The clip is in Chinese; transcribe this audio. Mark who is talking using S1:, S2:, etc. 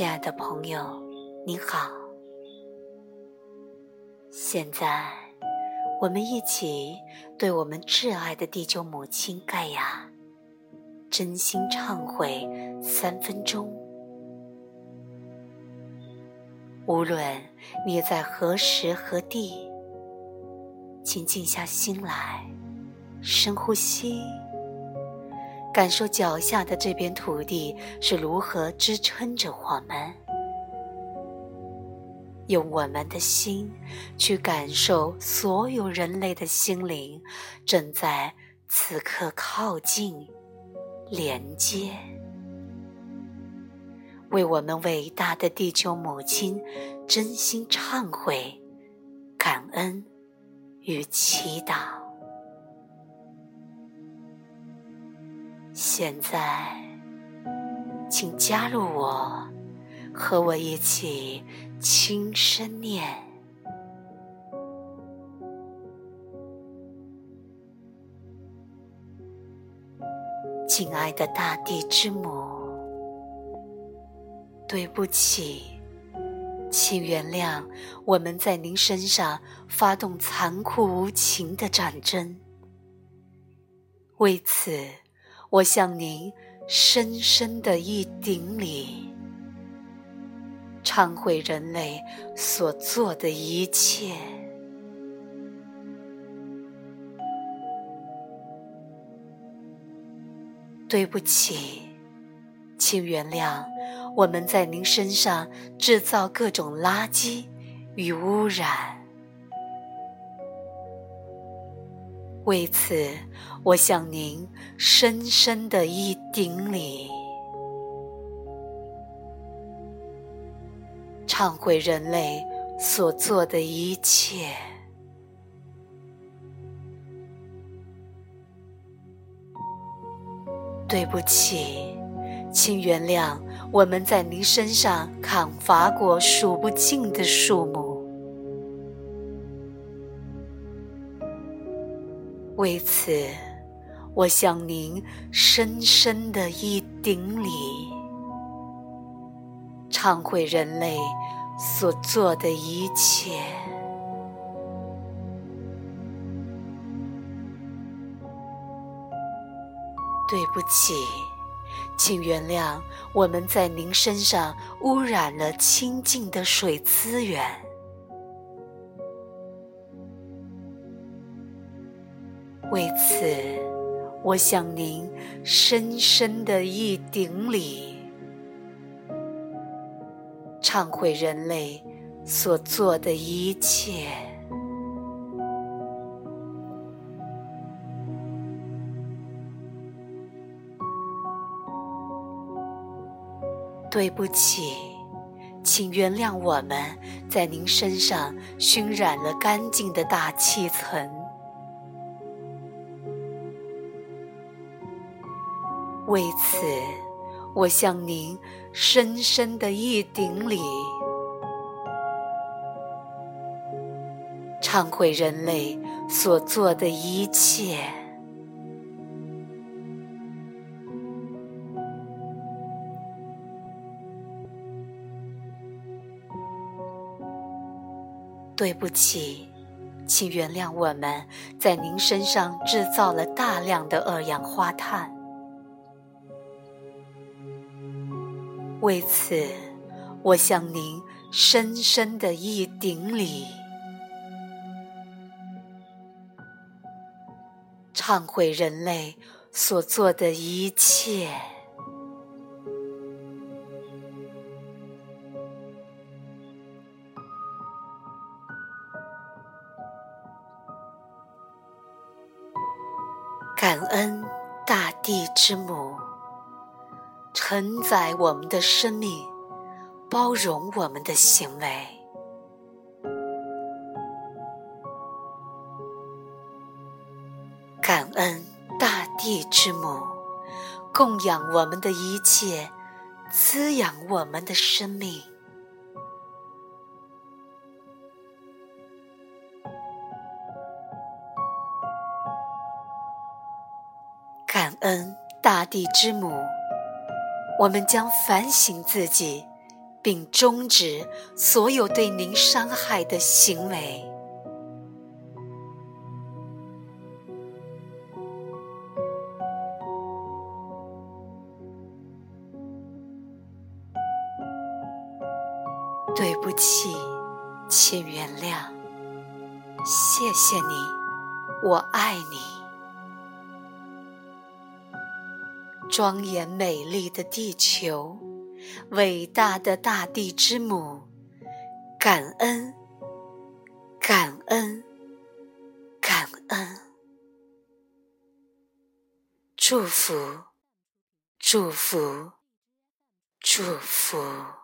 S1: 亲爱的朋友，你好。现在，我们一起对我们挚爱的地球母亲盖亚真心忏悔三分钟。无论你在何时何地，请静下心来，深呼吸。感受脚下的这片土地是如何支撑着我们，用我们的心去感受所有人类的心灵正在此刻靠近、连接，为我们伟大的地球母亲真心忏悔、感恩与祈祷。现在，请加入我，和我一起轻声念：“亲爱的大地之母，对不起，请原谅我们在您身上发动残酷无情的战争。为此。”我向您深深的一顶礼，忏悔人类所做的一切。对不起，请原谅我们在您身上制造各种垃圾与污染。为此，我向您深深的一顶礼，忏悔人类所做的一切。对不起，请原谅我们在您身上砍伐过数不尽的树木。为此，我向您深深的一顶礼，忏悔人类所做的一切。对不起，请原谅我们在您身上污染了清净的水资源。为此，我向您深深的一顶礼，忏悔人类所做的一切。对不起，请原谅我们在您身上熏染了干净的大气层。为此，我向您深深的一顶礼，忏悔人类所做的一切。对不起，请原谅我们在您身上制造了大量的二氧化碳。为此，我向您深深的一顶礼，忏悔人类所做的一切。感恩大地之母。承载我们的生命，包容我们的行为，感恩大地之母，供养我们的一切，滋养我们的生命，感恩大地之母。我们将反省自己，并终止所有对您伤害的行为。对不起，请原谅。谢谢你，我爱你。庄严美丽的地球，伟大的大地之母，感恩，感恩，感恩。祝福，祝福，祝福。